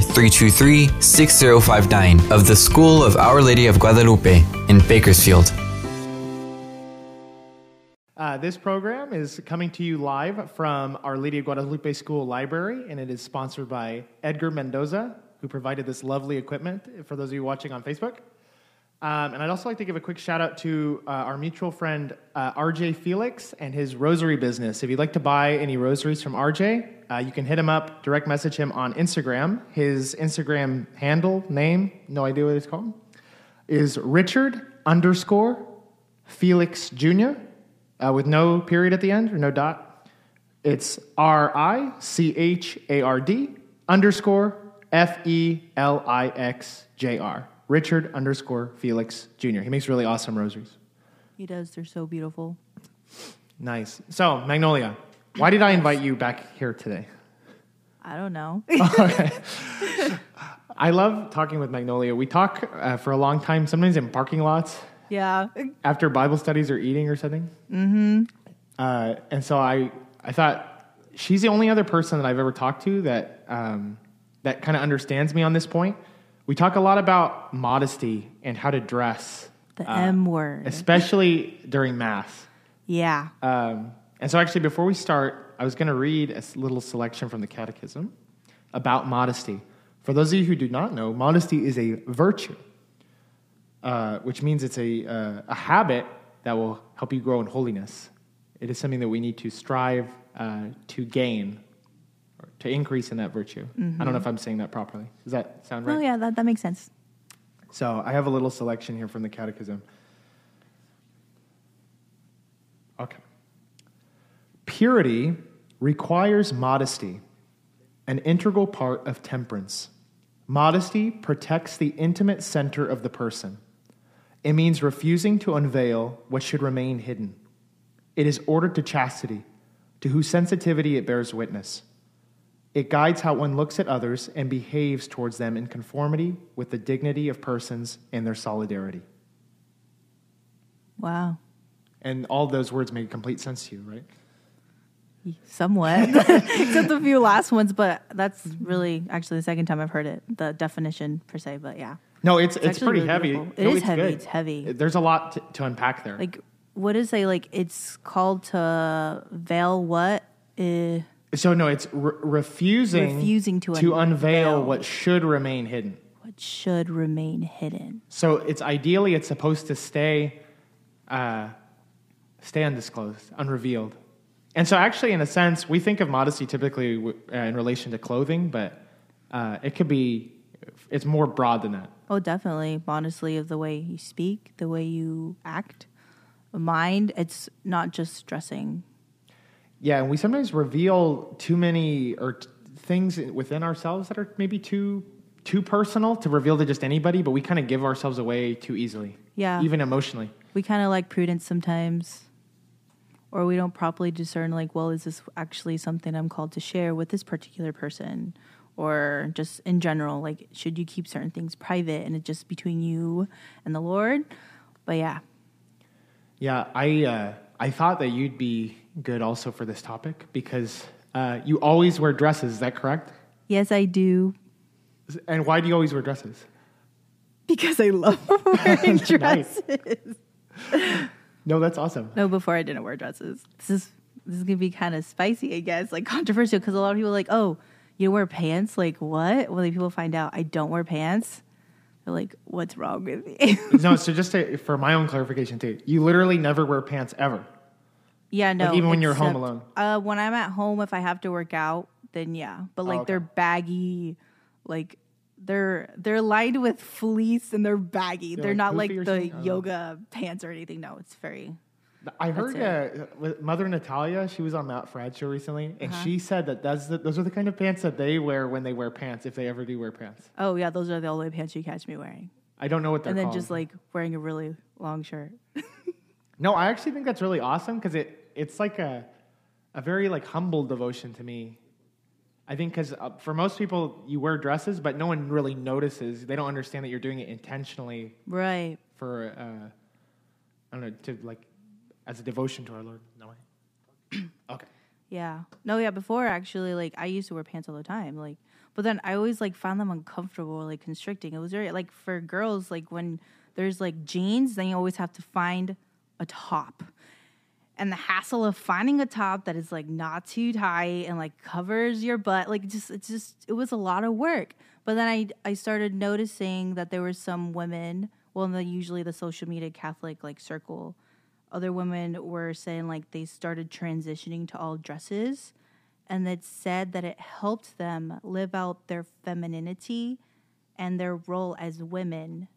323 6059 of the School of Our Lady of Guadalupe in Bakersfield. Uh, this program is coming to you live from Our Lady of Guadalupe School Library, and it is sponsored by Edgar Mendoza, who provided this lovely equipment for those of you watching on Facebook. Um, and I'd also like to give a quick shout out to uh, our mutual friend uh, RJ Felix and his rosary business. If you'd like to buy any rosaries from RJ, uh, you can hit him up, direct message him on Instagram. His Instagram handle, name, no idea what it's called, is Richard underscore Felix Jr. Uh, with no period at the end or no dot. It's R I C H A R D underscore F E L I X J R. Richard underscore Felix Jr. He makes really awesome rosaries. He does. They're so beautiful. Nice. So, Magnolia, why did I invite you back here today? I don't know. okay. I love talking with Magnolia. We talk uh, for a long time, sometimes in parking lots yeah. after Bible studies or eating or something. Mm-hmm. Uh, and so I, I thought she's the only other person that I've ever talked to that um, that kind of understands me on this point. We talk a lot about modesty and how to dress, The M word. especially during mass. Yeah. Um, and so, actually, before we start, I was going to read a little selection from the Catechism about modesty. For those of you who do not know, modesty is a virtue, uh, which means it's a, uh, a habit that will help you grow in holiness. It is something that we need to strive uh, to gain, or to increase in that virtue. I don't know if I'm saying that properly. Does that sound right? Oh, yeah, that, that makes sense. So I have a little selection here from the Catechism. Okay. Purity requires modesty, an integral part of temperance. Modesty protects the intimate center of the person. It means refusing to unveil what should remain hidden. It is ordered to chastity, to whose sensitivity it bears witness. It guides how one looks at others and behaves towards them in conformity with the dignity of persons and their solidarity. Wow. And all those words make complete sense to you, right? Somewhat. Except a few last ones, but that's really actually the second time I've heard it, the definition per se, but yeah. No, it's it's, actually pretty really heavy. It No, is it's heavy. good. It's heavy. There's a lot to, to unpack there. Like, what is a, like, it's called to veil what? Uh, so no, it's re- refusing Refusing to to unveil unveil. what should remain hidden. what should remain hidden? So it's ideally it's supposed to stay uh, stay undisclosed, unrevealed. And so actually, in a sense, we think of modesty typically w- uh, in relation to clothing, but uh, it could be it's more broad than that. Oh, definitely. Honestly, of the way you speak, the way you act, mind. It's not just dressing. Yeah, and we sometimes reveal too many or t- things within ourselves that are maybe too too personal to reveal to just anybody, but we kind of give ourselves away too easily. Yeah. even emotionally. We kind of like prudence sometimes, or we don't properly discern. Like, well, is this actually something I'm called to share with this particular person, or just in general? Like, should you keep certain things private and it just between you and the Lord? But yeah, Yeah, I uh, I thought that you'd be good also for this topic because uh, you always wear dresses. Is that correct? yes, I do And why do you always wear dresses? because I love wearing dresses. No, that's awesome. No, before I didn't wear dresses. This is this is gonna be kind of spicy, I guess, like controversial because a lot of people are like, oh, you don't wear pants? Like what? When like, people find out I don't wear pants, they're like, what's wrong with me? no, so just to, for my own clarification too, you literally never wear pants ever. yeah, no. even when you're home alone? Uh, when I'm at home, if I have to work out, then yeah. But like Oh, okay. they're baggy, like they're they're lined with fleece and they're baggy. They're, like not like the something? I don't yoga pants or anything. No, it's very I heard uh, Mother Natalia. She was on Matt Fradd show recently, and Uh-huh. she said that that's the, those are the kind of pants that they wear when they wear pants, if they ever do wear pants. Oh yeah, those are the only pants you catch me wearing. I don't know what they're and then called. just like wearing a really long shirt. no, I actually think that's really awesome because it it's like a a very like humble devotion to me. I think because uh, for most people, you wear dresses, but no one really notices. They don't understand that you're doing it intentionally Right. for uh, I don't know to like as a devotion to our Lord. No way. okay. Yeah. No, yeah, before actually like I used to wear pants all the time. Like but then I always like found them uncomfortable, like constricting. It was very like for girls, like when there's like jeans, then you always have to find a top. And the hassle of finding a top that is like not too tight and like covers your butt, like just it's just it was a lot of work. But then I I started noticing that there were some women, well, in the usually the social media Catholic like circle, other women were saying like they started transitioning to all dresses and it said that it helped them live out their femininity and their role as women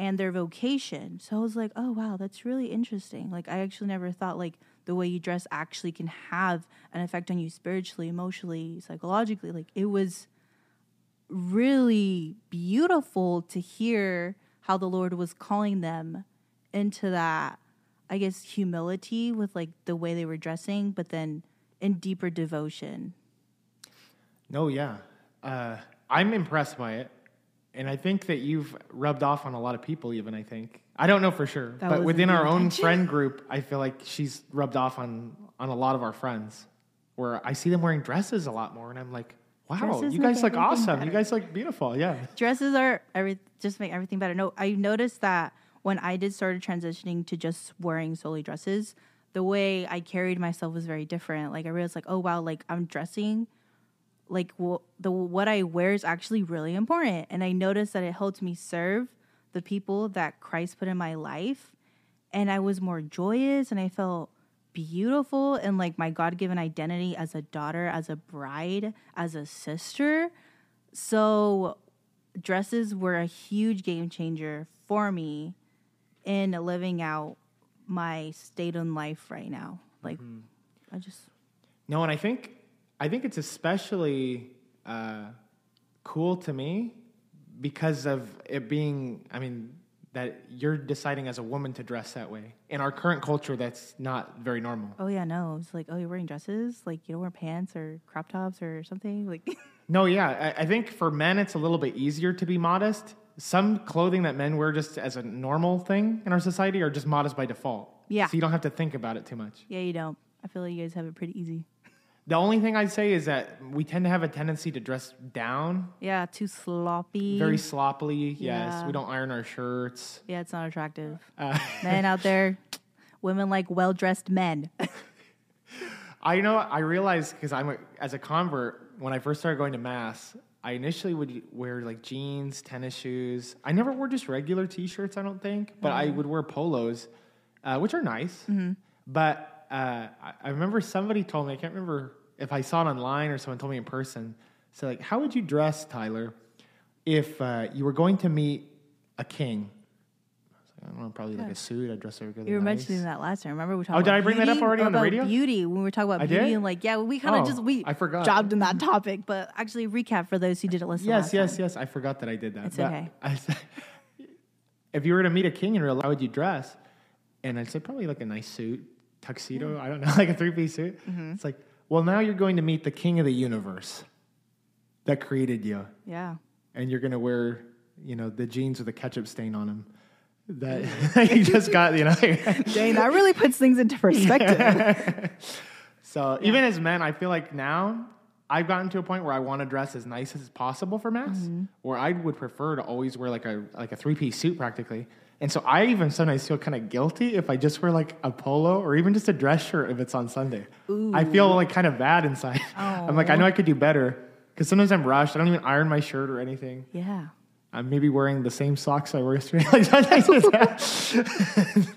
and their vocation. So I was like, oh wow, that's really interesting. Like I actually never thought like the way you dress actually can have an effect on you spiritually, emotionally, psychologically. Like it was really beautiful to hear how the Lord was calling them into that, I guess, humility with like the way they were dressing, but then in deeper devotion. No, yeah. Uh, I'm impressed by it. And I think that you've rubbed off on a lot of people, even, I think. I don't know for sure. That but within our own friend group, I feel like she's rubbed off on, on a lot of our friends where I see them wearing dresses a lot more. And I'm like, wow, Dresses you guys look awesome. You guys look beautiful. Yeah. dresses are every just make everything better. No, I noticed that when I did started transitioning to just wearing solely dresses, the way I carried myself was very different. Like I realized, like, oh wow, like I'm dressing, like the what I wear is actually really important, and I noticed that it helped me serve the people that Christ put in my life, and I was more joyous, and I felt beautiful and like my god-given identity as a daughter as a bride as a sister so dresses were a huge game changer for me in living out my state in life right now. Like, mm-hmm. I just No, and I think I think it's especially uh, cool to me because of it being. I mean, that you're deciding as a woman to dress that way. In our current culture, that's not very normal. oh yeah no it's like oh you're wearing dresses like you don't wear pants or crop tops or something like No, yeah, I, I think for men it's a little bit easier to be modest. Some clothing that men wear just as a normal thing in our society are just modest by default. Yeah. So you don't have to think about it too much. yeah you don't. I feel like you guys have it pretty easy. The only thing I'd say is that we tend to have a tendency to dress down Yeah, too sloppy. very sloppily. Yes, Yeah. we don't iron our shirts. yeah, it's not attractive. Uh, men out there, women like well dressed men. I know. I realized because I'm a, as a convert when I first started going to mass. I initially would wear like jeans, tennis shoes. I never wore just regular t-shirts. I don't think, but I would wear polos, uh, which are nice. But uh, I, I remember somebody told me. I can't remember if I saw it online or someone told me in person. So like, how would you dress, Tyler, if uh, you were going to meet a king? I was like, I don't know, probably like a suit. I'd dress really You were nice. mentioning that last time. Remember we talked Oh, about did I bring that up already on the radio? Beauty when we were talking about I beauty did? and like yeah, we kind of Oh, just we I forgot. jobbed in that topic, but actually recap for those who didn't listen. Yes, last yes, time. yes. I forgot that I did that. It's But okay. I if you were to meet a king in real life, how would you dress? And I'd say probably like a nice suit, tuxedo. I don't know, like a three piece suit. Mm-hmm. It's like, well, now you're going to meet the king of the universe that created you, Yeah. and you're going to wear, you know, the jeans with a ketchup stain on them that you just got, you know. Dang, that really puts things into perspective. So even as men, I feel like now I've gotten to a point where I want to dress as nice as possible for mass, Mm-hmm. where I would prefer to always wear like a like a three piece suit practically. And so I even sometimes feel kind of guilty if I just wear like a polo or even just a dress shirt if it's on Sunday. I feel like kind of bad inside. I'm like I know I could do better because sometimes I'm rushed. I don't even iron my shirt or anything. yeah. I'm maybe wearing the same socks I wore yesterday. Like, sometimes it's-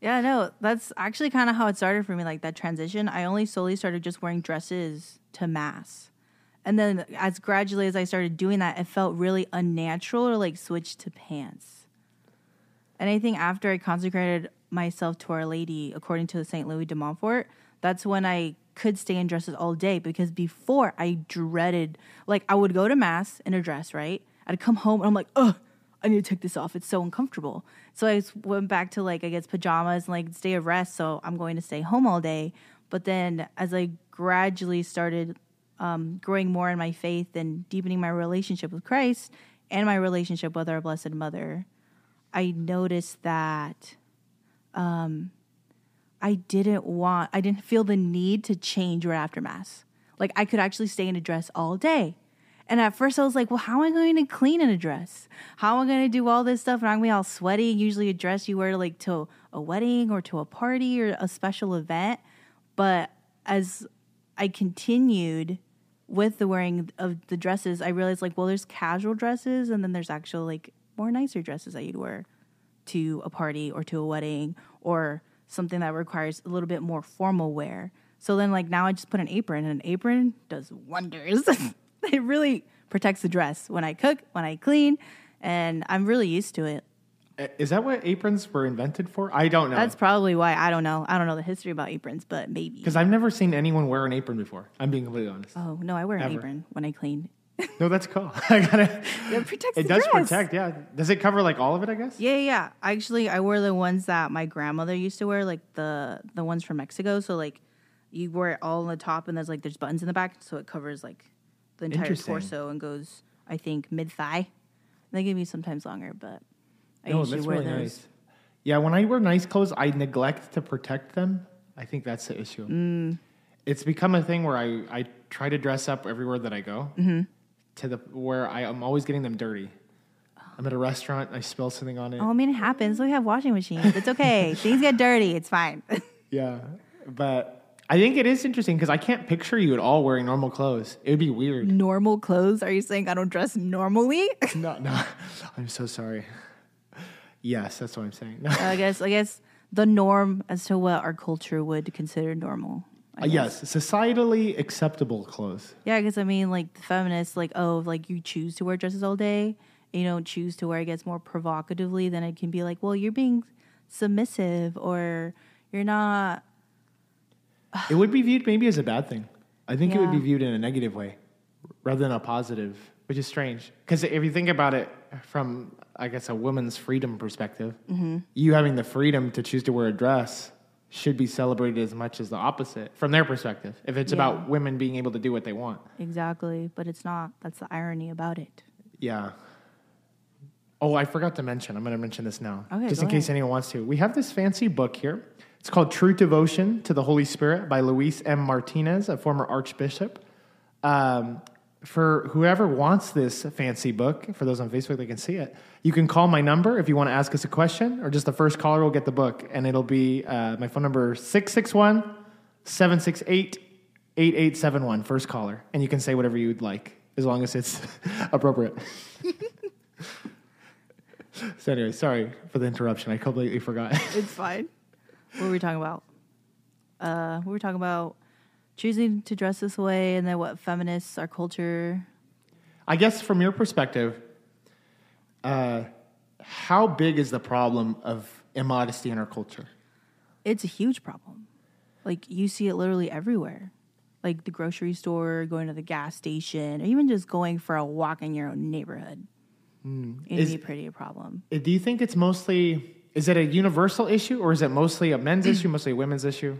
Yeah, no, that's actually kind of how it started for me, like that transition. I only slowly started just wearing dresses to mass. And then as gradually as I started doing that, it felt really unnatural to like switch to pants. And I think after I consecrated myself to Our Lady according to the St. Louis de Montfort, that's when I could stay in dresses all day because before I dreaded, like, I would go to Mass in a dress, right? I'd come home and I'm like, ugh, I need to take this off. It's so uncomfortable. So I went back to like, I guess, pajamas and like day of rest. So I'm going to stay home all day. But then as I gradually started um, growing more in my faith and deepening my relationship with Christ and my relationship with our Blessed Mother, I noticed that um, I didn't want, I didn't feel the need to change right after Mass. Like I could actually stay in a dress all day. And at first I was like, well, how am I going to clean in a dress? How am I going to do all this stuff? And I'm going to be all sweaty. Usually a dress you wear like to a wedding or to a party or a special event. But as I continued with the wearing of the dresses, I realized like, well, there's casual dresses and then there's actual like more nicer dresses that you'd wear to a party or to a wedding or something that requires a little bit more formal wear. So then like now I just put an apron and an apron does wonders. it really protects the dress when I cook, when I clean, and I'm really used to it. Uh, that what aprons were invented for? I don't know. That's probably why I don't know. I don't know the history about aprons, but maybe. Because I've never seen anyone wear an apron before. I'm being completely honest. Oh no, I wear an apron when I clean. No, that's cool. I gotta. It protects It does dress. protect. Yeah. Does it cover like all of it? I guess. Yeah, yeah. Actually, I wore the ones that my grandmother used to wear, like the the ones from Mexico. So like, you wear it all on the top, and there's like there's buttons in the back, so it covers like the entire torso and goes, I think, mid thigh. They give me sometimes longer, but I No, usually wear really those. nice. Yeah, when I wear nice clothes, I neglect to protect them. I think that's the issue. Mm. It's become a thing where I, I try to dress up everywhere that I go Mm-hmm. To the where I am always getting them dirty. I'm at a restaurant, I spill something on it. Oh, I mean, it happens. We have washing machines. It's okay. Things get dirty. It's fine. Yeah, but I think it is interesting because I can't picture you at all wearing normal clothes. It would be weird. Normal clothes? Are you saying I don't dress normally? no, no, I'm so sorry. Yes, that's what I'm saying. I guess. I guess the norm as to what our culture would consider normal. Uh, yes, societally acceptable clothes. Yeah, because I mean, like the feminists, like oh, like you choose to wear dresses all day, and you don't choose to wear, It guess, more provocatively. Then it can be like, well, you're being submissive, or you're not. It would be viewed maybe as a bad thing. I think it would be viewed in a negative way rather than a positive, which is strange. Because if you think about it from, I guess, a woman's freedom perspective, Mm-hmm. you having the freedom to choose to wear a dress should be celebrated as much as the opposite from their perspective. If it's Yeah. about women being able to do what they want. Exactly, but it's not. That's the irony about it. Yeah. Oh, I forgot to mention. I'm going to mention this now, Okay, just in case anyone wants to. We have this fancy book here. It's called True Devotion to the Holy Spirit by Luis M. Martinez, a former archbishop. Um, for whoever wants this fancy book, for those on Facebook, they can see it. You can call my number if you want to ask us a question, or just the first caller will get the book. And it'll be uh, my phone number 661 768 8871, first caller. And you can say whatever you'd like, as long as it's appropriate. So anyway, sorry for the interruption. I completely forgot. It's fine. what were we talking about? Uh, we were talking about choosing to dress this way, and then what feminists, our culture. I guess from your perspective, uh, how big is the problem of immodesty in our culture? It's a huge problem. Like you see it literally everywhere. Like the grocery store, going to the gas station, or even just going for a walk in your own neighborhood. It'd Is- be pretty a problem. Uh, Do you think it's mostly is it a universal issue or is it mostly a men's issue, mostly a women's issue?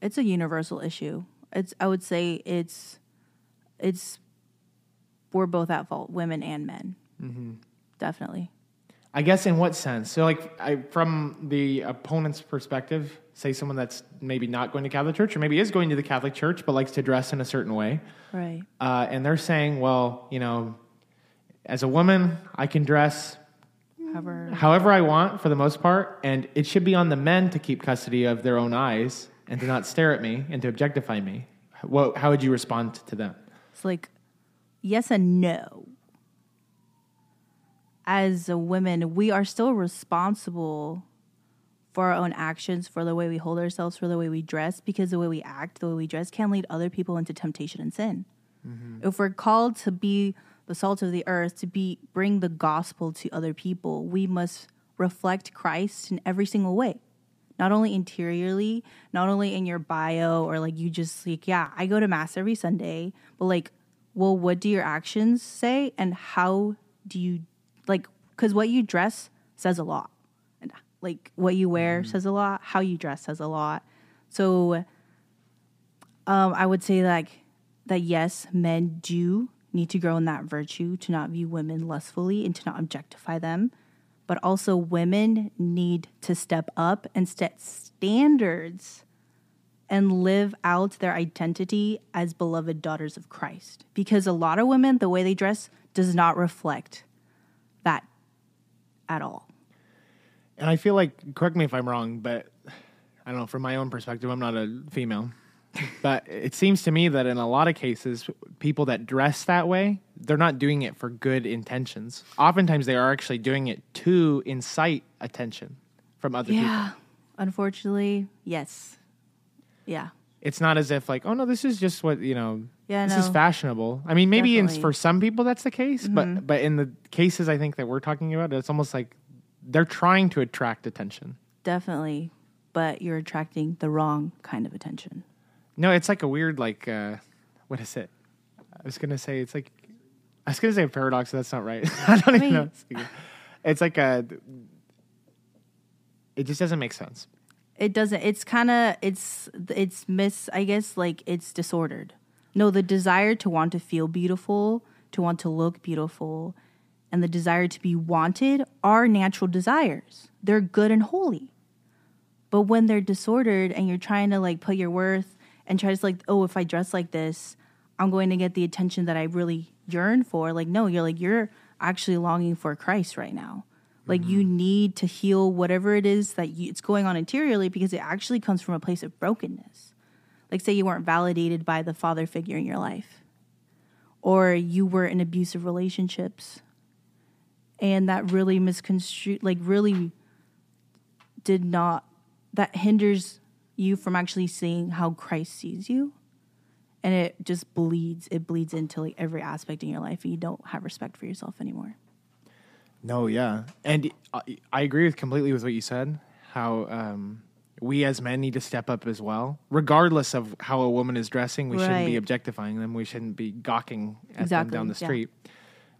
It's a universal issue. It's I would say it's it's we're both at fault, women and men. Definitely. I guess in what sense? So, like, I, from the opponent's perspective, say someone that's maybe not going to Catholic church or maybe is going to the Catholic church but likes to dress in a certain way. Right. Uh, and they're saying, well, you know, as a woman, I can dress However, however I want for the most part, and it should be on the men to keep custody of their own eyes and to not stare at me and to objectify me. What, how would you respond to them? it's like yes and no. As a women, we are still responsible for our own actions, for the way we hold ourselves, for the way we dress, because the way we act, the way we dress can lead other people into temptation and sin. Mm-hmm. If we're called to be the salt of the earth, to be bring the gospel to other people, we must reflect Christ in every single way. Not only interiorly, not only in your bio or like you just like, yeah, I go to mass every Sunday, but like, well, what do your actions say and how do you like cuz what you dress says a lot. And like what you wear says a lot, how you dress says a lot. So um I would say like that yes, men do need to grow in that virtue to not view women lustfully and to not objectify them. But also, women need to step up and set standards and live out their identity as beloved daughters of Christ. Because a lot of women, the way they dress does not reflect that at all. And I feel like, correct me if I'm wrong, but I don't know, from my own perspective, I'm not a female. But it seems to me that in a lot of cases, people that dress that way, they're not doing it for good intentions. Oftentimes, they are actually doing it to incite attention from other people. Yeah. people. Unfortunately, yes. Yeah. It's not as if, like, oh no, this is just what, you know, Yeah, this is fashionable. I mean, maybe in, Mm-hmm. for some people that's the case, but, but in the cases I think that we're talking about, it's almost like they're trying to attract attention. Definitely. But you're attracting the wrong kind of attention. No, it's like a weird like uh what is it? I was gonna say it's like I was gonna say a paradox, but that's not right. I don't even know. It's like a it just doesn't make sense. It doesn't. It's kind of. It's. It's miss. I guess like it's disordered. No, the desire to want to feel beautiful, to want to look beautiful, and the desire to be wanted are natural desires. They're good and holy. But when they're disordered and you're trying to like put your worth and try to like, oh, if I dress like this, I'm going to get the attention that I really yearn for. Like, no, you're like you're actually longing for Christ right now. Like you mm-hmm. need to heal whatever it is that you, it's going on interiorly because it actually comes from a place of brokenness. Like say you weren't validated by the father figure in your life, or you were in abusive relationships, and that really misconstrued, like really did not that hinders you from actually seeing how Christ sees you. And it just bleeds. It bleeds into like every aspect in your life, and you don't have respect for yourself anymore. No, yeah, and I, I agree with completely with what you said. How um, we as men need to step up as well, regardless of how a woman is dressing. We shouldn't be objectifying them. We shouldn't be gawking at Exactly, them down the yeah. street.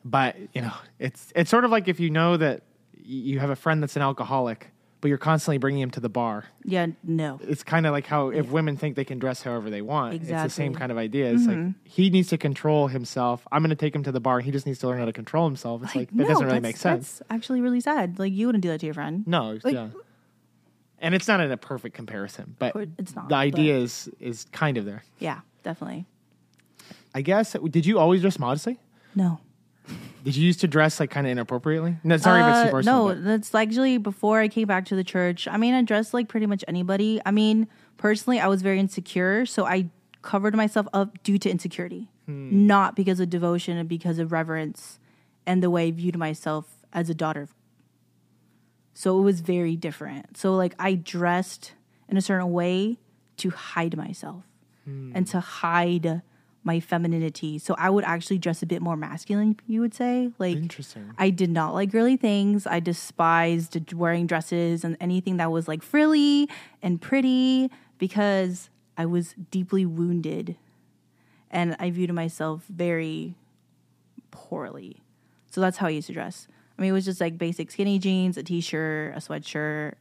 But you know, it's it's sort of like if you know that you have a friend that's an alcoholic, but you're constantly bringing him to the bar. Yeah, no. It's kind of like how if women think they can dress however they want, it's the same Mm-hmm. kind of idea. It's like he needs to control himself. I'm going to take him to the bar. He just needs to learn how to control himself. It's like, that no, doesn't really make sense. That's actually really sad. Like you wouldn't do that to your friend. No, Like- yeah. And it's not in a perfect comparison, but it's not, the idea but- is is kind of there. Yeah, definitely. I guess. Did you always dress modestly? No. Did you used to dress like kind of inappropriately? No, sorry if it's too Uh, personal. no, but- that's actually before I came back to the church. I mean, I dressed like pretty much anybody. I mean, personally, I was very insecure, so I covered myself up due to insecurity, Hmm. not because of devotion and because of reverence and the way I viewed myself as a daughter. So it was very different. So like I dressed in a certain way to hide myself Hmm. and to hide my femininity. So I would actually dress a bit more masculine, you would say. Like Interesting. I did not like girly things. I despised wearing dresses and anything that was like frilly and pretty because I was deeply wounded and I viewed myself very poorly. So that's how I used to dress. I mean, it was just like basic skinny jeans, a t shirt, a sweatshirt,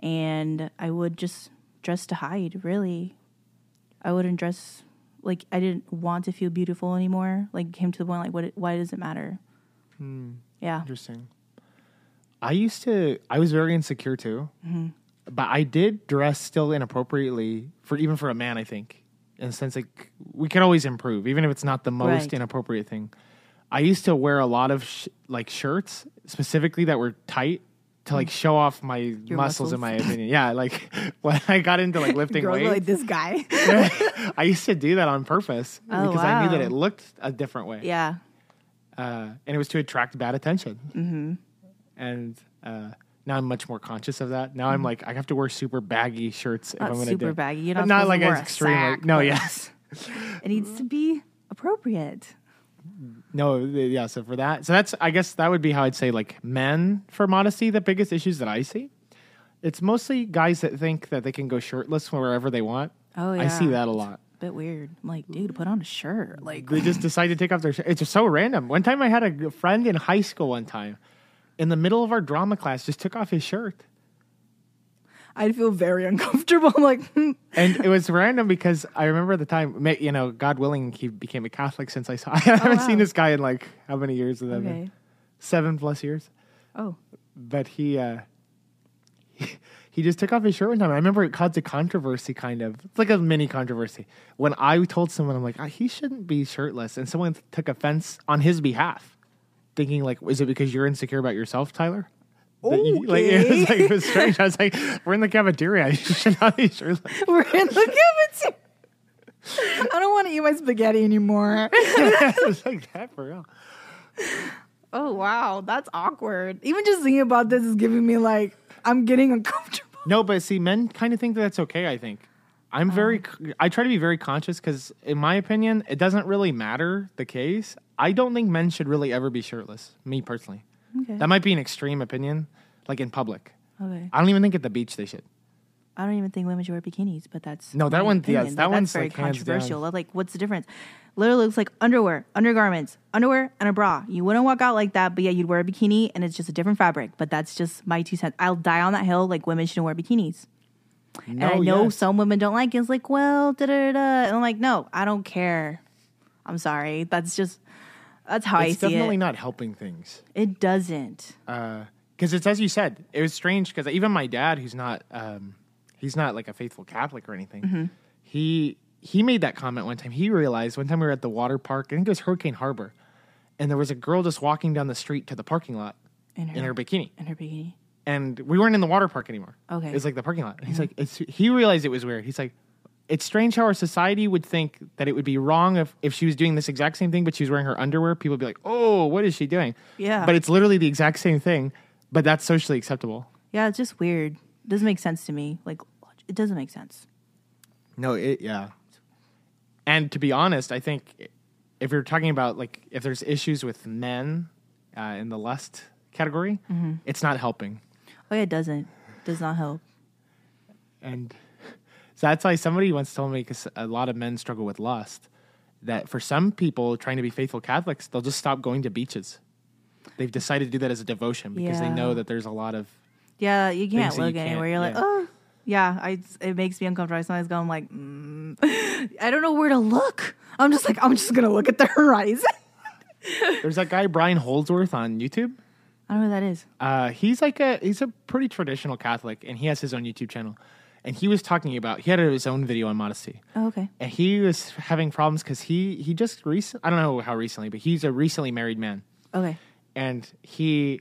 and I would just dress to hide, really. I wouldn't dress like I didn't want to feel beautiful anymore. Like, came to the point, like, what? why does it matter? Yeah. Interesting. I used to. I was very insecure too, Mm-hmm. but I did dress still inappropriately for even for a man. I think in the sense like we can always improve, even if it's not the most Right. inappropriate thing. I used to wear a lot of sh- like shirts specifically that were tight to like show off my muscles, in Mm. my opinion. Yeah, like when I got into like lifting Girls weights, like this guy. I used to do that on purpose Oh, because I knew that it looked a different way yeah. uh, and it was to attract bad attention. Mm-hmm. And uh, now I'm much more conscious of that. Now I'm like, I have to wear super baggy shirts if Mm-hmm. I'm going to super do. baggy. You're But not, not like to wear as a extreme. like- no, yes, It needs to be appropriate. No, yeah. So for that, so that's I guess that would be how I'd say like men for modesty. The biggest issues that I see, it's mostly guys that think that they can go shirtless wherever they want. Oh, yeah, I see that a lot. a Bit weird. I'm like, dude, put on a shirt. Like, They just decide to take off their. shirt. It's just so random. One time, I had a friend in high school. One time, in the middle of our drama class, just took off his shirt. I'd feel very uncomfortable. I'm like, hmm. And it was random because I remember the time, you know, God willing, he became a Catholic since I saw. I haven't wow. seen this guy in like how many years? That okay. Seven plus years. Oh, But he, uh, he, he just took off his shirt one time. I remember it caused a controversy, kind of. It's like a mini controversy. When I told someone, I'm like, "Ah, he shouldn't be shirtless, and someone took offense on his behalf, thinking like, is it because you're insecure about yourself, Tyler? You- like it was like it was strange. I was like, we're in the cafeteria. You should not be shirtless. we're in the cafeteria. I don't want to eat my spaghetti anymore. it was like that for real. oh wow, that's awkward. Even just thinking about this is giving me like I'm getting uncomfortable. No, but see, men kind of think that that's okay. I think I'm oh. very. I try to be very conscious because, in my opinion, it doesn't really matter the case. I don't think men should really ever be shirtless. Me personally, Okay. that might be an extreme opinion, like in public. okay. I don't even think at the beach they should. I don't even think women should wear bikinis, but that's No, that one- yes, that one's, very like, controversial. Like, what's the difference? Literally looks like underwear, undergarments, underwear, and a bra. You wouldn't walk out like that, but yeah, you'd wear a bikini, and it's just a different fabric. But that's just my two cents. I'll die on that hill. Like, women shouldn't wear bikinis. and I know yes. some women don't like it. It's like, well, da da da. And I'm like, no, I don't care. I'm sorry. That's just that's how It's I see it. definitely not helping things. it doesn't. because it's as you said, it was strange because even my dad, who's not, um, he's not like a faithful Catholic or anything. Mm-hmm. He he made that comment one time. He realized one time we were at the water park. I think it was Hurricane Harbor, and there was a girl just walking down the street to the parking lot In her, in her bikini, in her bikini. and we weren't in the water park anymore. Okay. Mm-hmm. it was like the parking lot. And he's like, it's, he realized it was weird. He's like. It's strange how our society would think that it would be wrong if, if she was doing this exact same thing, but she was wearing her underwear. People would be like, "Oh, what is she doing?" Yeah. but it's literally the exact same thing, but that's socially acceptable. Yeah, it's just weird. doesn't make sense to me. Like, it doesn't make sense. No, it yeah. And to be honest, I think if you're talking about like if there's issues with men uh, in the lust category, it's not helping. Oh yeah, it doesn't. Does not help. And so that's why somebody once told me because a lot of men struggle with lust. That for some people trying to be faithful Catholics, they'll just stop going to beaches. They've decided to do that as a devotion because they know that there's a lot of Yeah, you can't that you look can't- anywhere. You're like, yeah. oh, yeah. I it makes me uncomfortable. I sometimes go, I'm like, mm. I don't know where to look. I'm just like, I'm just gonna look at the horizon. there's that guy Brian Holdsworth on YouTube. I don't know who that is. Uh, he's like a he's a pretty traditional Catholic, and he has his own YouTube channel. And he was talking about he had his own video on modesty, Oh, okay. and he was having problems because he he just recent I don't know how recently, but he's a recently married man, Okay. and he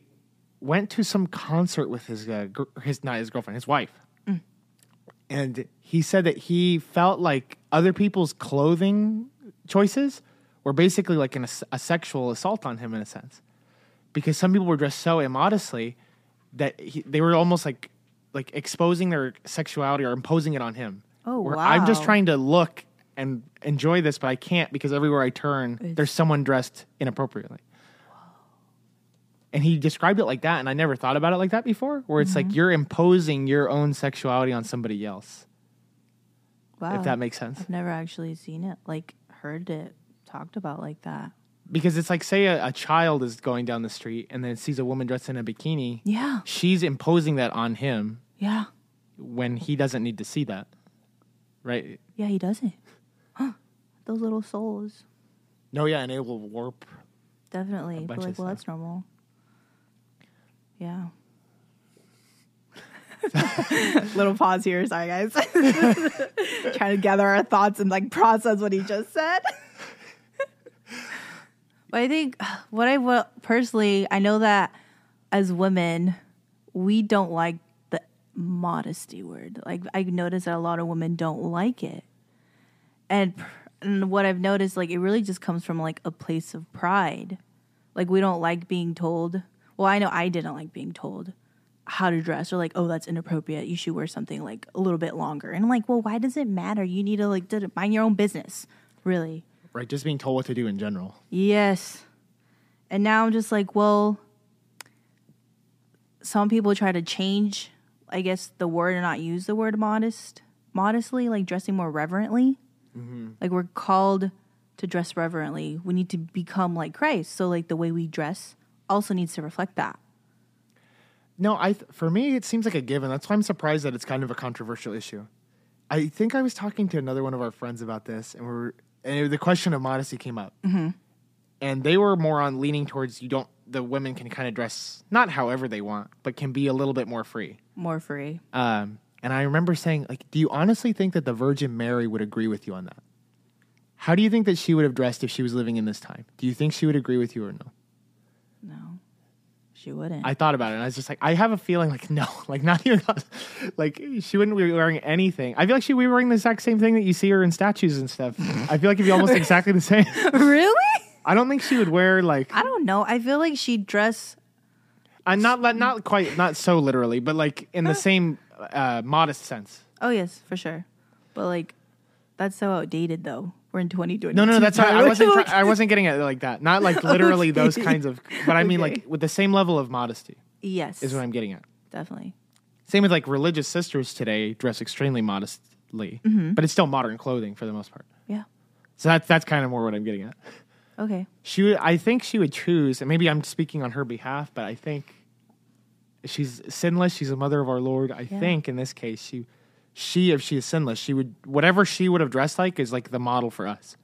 went to some concert with his uh, gr- his not his girlfriend, his wife, and he said that he felt like other people's clothing choices were basically like an, a sexual assault on him in a sense, because some people were dressed so immodestly that he, they were almost like like exposing their sexuality or imposing it on him. Oh, Where I'm just trying to look and enjoy this, but I can't because everywhere I turn, It's- there's someone dressed inappropriately. And he described it like that, and I never thought about it like that before. Where it's Mm-hmm. like you're imposing your own sexuality on somebody else. Wow. If that makes sense, I've never actually seen it, like heard it talked about like that. Because it's like say a, a child is going down the street and then sees a woman dressed in a bikini. Yeah. She's imposing that on him Yeah. when he doesn't need to see that, right? Yeah, he doesn't. Huh. Those little souls. No, yeah, and it will warp. Definitely. But bunch like, of well, stuff. that's normal. Yeah. Little pause here. Sorry, guys. Trying to gather our thoughts and like process what he just said. But I think what I will personally, I know that as women, we don't like the modesty word. Like I notice that a lot of women don't like it, and, and what I've noticed, like it really just comes from like a place of pride. Like we don't like being told. Well, I know I didn't like being told how to dress or like, oh, that's inappropriate. You should wear something like a little bit longer. And I'm like, well, why does it matter? You need to like mind your own business. Really? Right, just being told what to do in general. Yes. And now I'm just like, well, some people try to change, I guess, the word and not use the word modest, modestly, like dressing more reverently. Mm-hmm. Like we're called to dress reverently. We need to become like Christ. So like the way we dress also needs to reflect that. No, I th- for me it seems like a given. That's why I'm surprised that it's kind of a controversial issue. I think I was talking to another one of our friends about this, and we are and the question of modesty came up, mm-hmm. and they were more on leaning towards you don't the women can kind of dress not however they want, but can be a little bit more free. More free. Um, and I remember saying, like, do you honestly think that the Virgin Mary would agree with you on that? How do you think that she would have dressed if she was living in this time? Do you think she would agree with you or? No. She wouldn't. I thought about it and I was just like, I have a feeling like no, like not even like she wouldn't be wearing anything. I feel like she would be wearing the exact same thing that you see her in statues and stuff. I feel like it'd be almost exactly the same. really? I don't think she would wear like I don't know. I feel like she'd dress uh, not not quite not so literally, but like in the same uh, modest sense. Oh yes, for sure. But like that's so outdated though. We're in 2020. No, no, no that's not, I wasn't try- I wasn't getting it like that. Not like literally those kinds of but I mean Okay. like with the same level of modesty Yes. is what I'm getting at. Definitely. Same with like religious sisters today dress extremely modestly, Mm-hmm. but it's still modern clothing for the most part. Yeah. So that's that's kind of more what I'm getting at. Okay. She would, I think she would choose, and maybe I'm speaking on her behalf, but I think she's sinless. She's a mother of our Lord. I Yeah. think in this case, she, she if she is sinless, she would whatever she would have dressed like is like the model for us.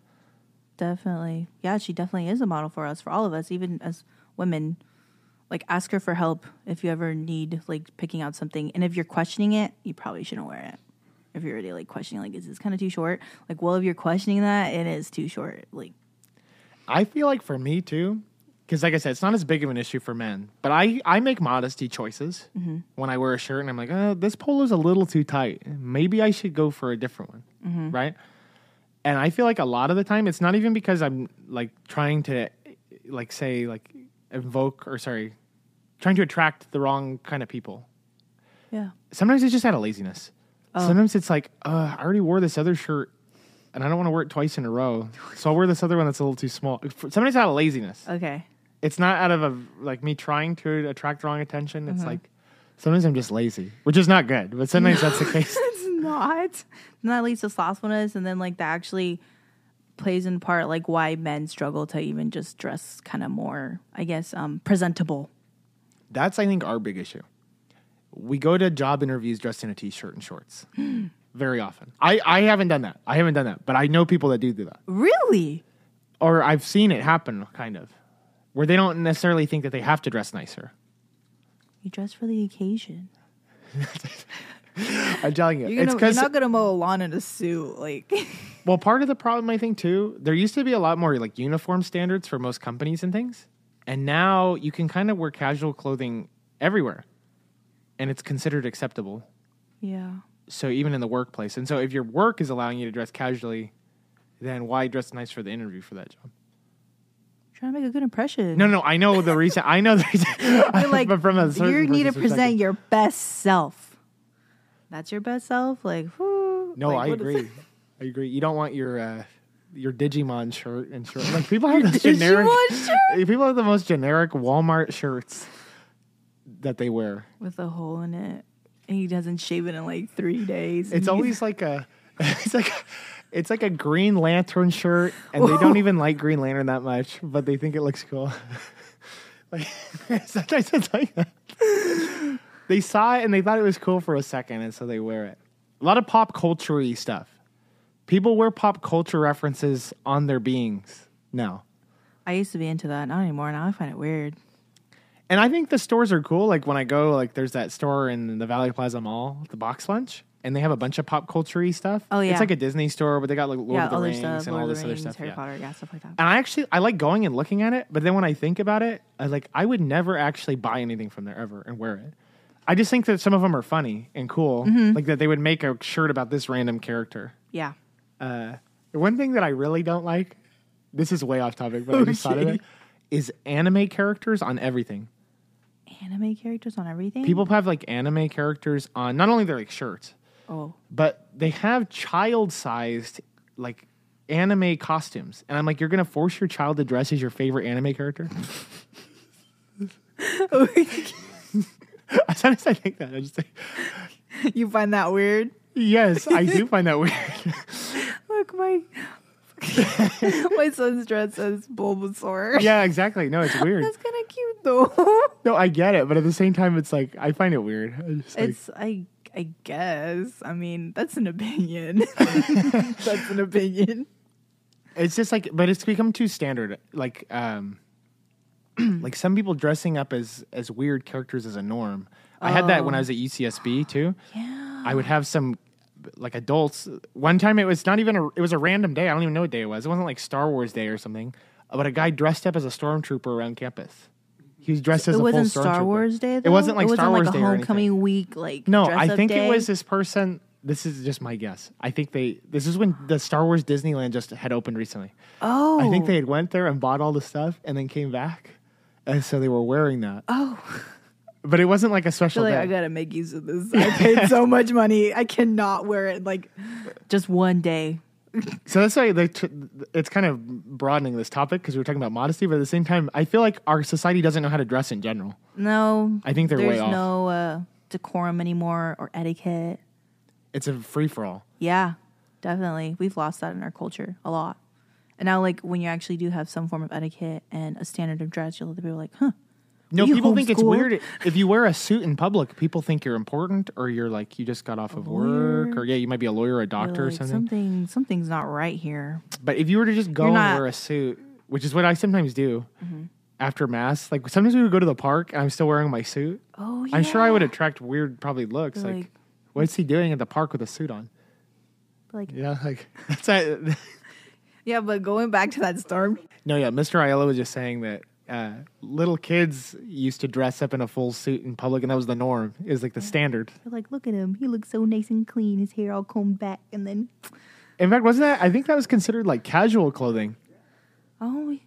Definitely. Yeah, she definitely is a model for us, for all of us, even as women. Like ask her for help if you ever need like picking out something. And if you're questioning it, you probably shouldn't wear it. If you're already like questioning like is this kind of too short? Like well if you're questioning that, it is too short. Like I feel like for me too, because like I said, it's not as big of an issue for men. But I I make modesty choices when I wear a shirt, and I'm like, oh, this polo's a little too tight. Maybe I should go for a different one, right? And I feel like a lot of the time, it's not even because I'm like trying to, like say like invoke or sorry, trying to attract the wrong kind of people. yeah. Sometimes it's just out of laziness. Sometimes it's like, uh, I already wore this other shirt. And I don't want to wear it twice in a row, so I'll wear this other one that's a little too small. Sometimes it's out of laziness Okay. It's not out of a like me trying to attract wrong attention. It's like sometimes I'm just lazy, which is not good. But sometimes that's the case. It's not. And that leads to slothfulness, and then like that actually plays in part like why men struggle to even just dress kind of more, I guess, um, presentable. That's I think our big issue. We go to job interviews dressed in a t-shirt and shorts very often. I I haven't done that. I haven't done that, but I know people that do do that, Really? or I've seen it happen, kind of, where they don't necessarily think that they have to dress nicer. You dress for the occasion. I'm telling you, You're, it's gonna, you're not gonna mow a lawn in a suit, like. Well, part of the problem, I think, too, there used to be a lot more like uniform standards for most companies and things. And now you can kind of wear casual clothing everywhere. And it's considered acceptable. yeah. So even in the workplace. And so if your work is allowing you to dress casually, then why dress nice for the interview for that job? Trying to make a good impression. No, no, I know the reason. I know the reason. You're like but from a certain you need to present your best self. That's your best self. Like, whoo, No, like, I agree. I agree. You don't want your uh, your Digimon shirt and shirt. Like people have this generic. Shirt? People have the most generic Walmart shirts that they wear. with a hole in it. And he doesn't shave it in like three days. It's always like a. It's like. It's like a Green Lantern shirt, and they don't even like Green Lantern that much, but they think it looks cool. like sometimes it's like that. They saw it and they thought it was cool for a second, and so they wear it. A lot of pop culture stuff. People wear pop culture references on their beings now. I used to be into that, not anymore. Now I find it weird. And I think the stores are cool. Like when I go, like there's that store in the Valley Plaza Mall, the Box Lunch, and they have a bunch of pop culture stuff. Oh, yeah. it's like a Disney store, but they got like Lord yeah, of the Rings stuff, and Lord all this the other stuff. Harry yeah. Potter, yeah, stuff like that. And I actually I like going and looking at it, but then when I think about it, I like I would never actually buy anything from there ever and wear it. I just think that some of them are funny and cool, Mm-hmm. like that they would make a shirt about this random character. Yeah. Uh, one thing that I really don't like, this is way off topic, but I just thought of it, is anime characters on everything. Anime characters on everything. People have like anime characters on not only their like shirts, Oh, but they have child sized like anime costumes, and I'm like, you're gonna force your child to dress as your favorite anime character. Oh Sometimes I think that I just think, you find that weird? yes, I do find that weird. Look, my my son's dress as Bulbasaur. yeah, exactly. No, it's weird. That's kind of cute though. No, I get it, but at the same time, it's like I find it weird. I just, like, it's I I guess. I mean, that's an opinion. that's an opinion. It's just like, but it's become too standard. Like, um, like some people dressing up as as weird characters as a norm. I had that when I was at UCSB too. Yeah. I would have some like adults. One time it was not even a. It was a random day. I don't even know what day it was. It wasn't like Star Wars Day or something. But a guy dressed up as a stormtrooper around campus. He was dressed as it a wasn't full Star stormtrooper. Wars Day. Though? It wasn't like it Star wasn't Wars like Day a or homecoming anything. week. Like No, dress I up think day. it was this person. This is just my guess. I think they. This is when the Star Wars Disneyland just had opened recently. Oh, I think oh. they had went there and bought all the stuff and then came back, and so they were wearing that. Oh, But it wasn't like a I special feel like day. I gotta make use of this. I paid so much money. I cannot wear it like just one day. So that's why they tr- it's kind of broadening this topic because we were talking about modesty, but at the same time, I feel like our society doesn't know how to dress in general. No, I think they're way there's off. no uh, decorum anymore or etiquette. It's a free for all. Yeah, definitely. We've lost that in our culture a lot. And now, like when you actually do have some form of etiquette and a standard of dress, you'll be like, "Huh." No, people think it's weird if you wear a suit in public. People think you're important, or you're like you just got off of work, or yeah, you might be a lawyer, or a doctor, or something. Something, something's not right here. But if you were to just go and not- Mm-hmm. wear a suit, which is what I sometimes do after mass, like sometimes we would go to the park and I'm still wearing my suit. Oh, yeah. I'm sure I would attract weird, probably looks like, like- what's he doing at the park with a suit on? Like, Yeah, like that's a, yeah, but going back to that storm, no, yeah. Mr. Aiello was just saying that uh, little kids used to dress up in a full suit in public, and that was the norm. It was like the standard. they're like, look at him. He looks so nice and clean. His hair all combed back, and then In fact, wasn't that? I think that was considered like casual clothing. oh,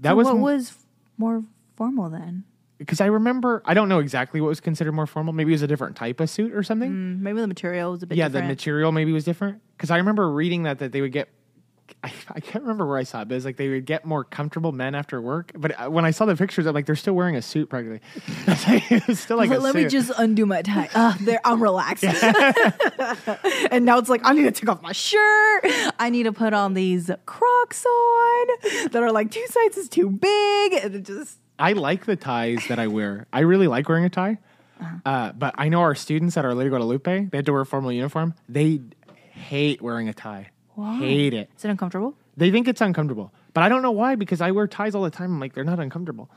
That so was what was more formal then. because I remember. I don't know exactly what was considered more formal. Maybe it was a different type of suit or something. Mm, maybe the material was a bit yeah, different. the material maybe was different. Because I remember reading that that they would get. I, I can't remember where I saw it, but it's like they would get more comfortable men after work. But uh, when I saw the pictures, I'm like, they're still wearing a suit practically. still like a Let, let suit. me just undo my tie. Ah, there, I'm relaxed. and now it's like I need to take off my shirt. I need to put on these Crocs on that are like two sizes too big, and it just I like the ties that I wear. I really like wearing a tie. Uh-huh. Uh, but I know our students at Our Lady Guadalupe, they had to wear a formal uniform. They hate wearing a tie. Hate it. is it uncomfortable? They think it's uncomfortable. But I don't know why because I wear ties all the time. I'm like, they're not uncomfortable.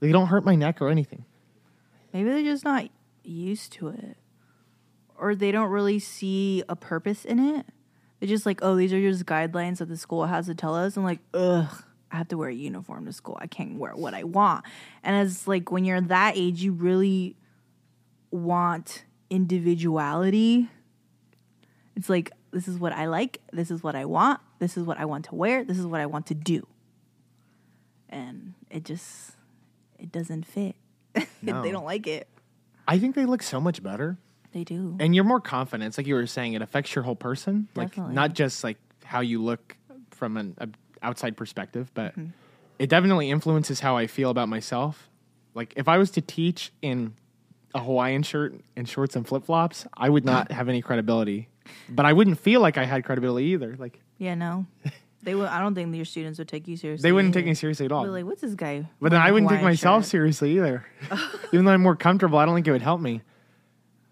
They don't hurt my neck or anything. Maybe they're just not used to it, or they don't really see a purpose in it. They're just like, oh, these are just guidelines that the school has to tell us. And like, ugh, I have to wear a uniform to school. I can't wear what I want. And as like when you're that age, you really want individuality. It's like this is what I like. This is what I want. This is what I want to wear. This is what I want to do. And it just it doesn't fit. No. they don't like it. I think they look so much better. They do. And you're more confident. It's like you were saying, it affects your whole person. Definitely. Like not just like how you look from an a outside perspective, but Mm-hmm. it definitely influences how I feel about myself. Like if I was to teach in a Hawaiian shirt and shorts and flip flops, I would not have any credibility. But I wouldn't feel like I had credibility either. Like yeah, no. They will. I don't think your students would take you seriously. they wouldn't take me seriously at all. Like, what's this guy? But then I wouldn't take Hawaiian myself shirt?" seriously either. even though I'm more comfortable, I don't think it would help me.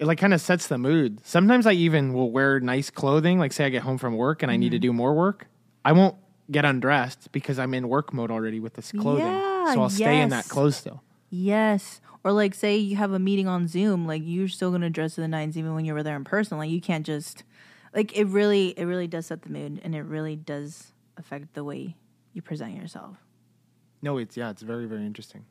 It like kind of sets the mood. Sometimes I even will wear nice clothing. Like say I get home from work and I Mm-hmm. need to do more work. I won't get undressed because I'm in work mode already with this clothing. Yeah, so I'll stay in that yes. clothes still. Yes. Or like, say you have a meeting on Zoom, like you're still gonna dress to the nines even when you were there in person. Like you can't just, like it really, it really does set the mood, and it really does affect the way you present yourself. No, it's yeah, it's very very interesting.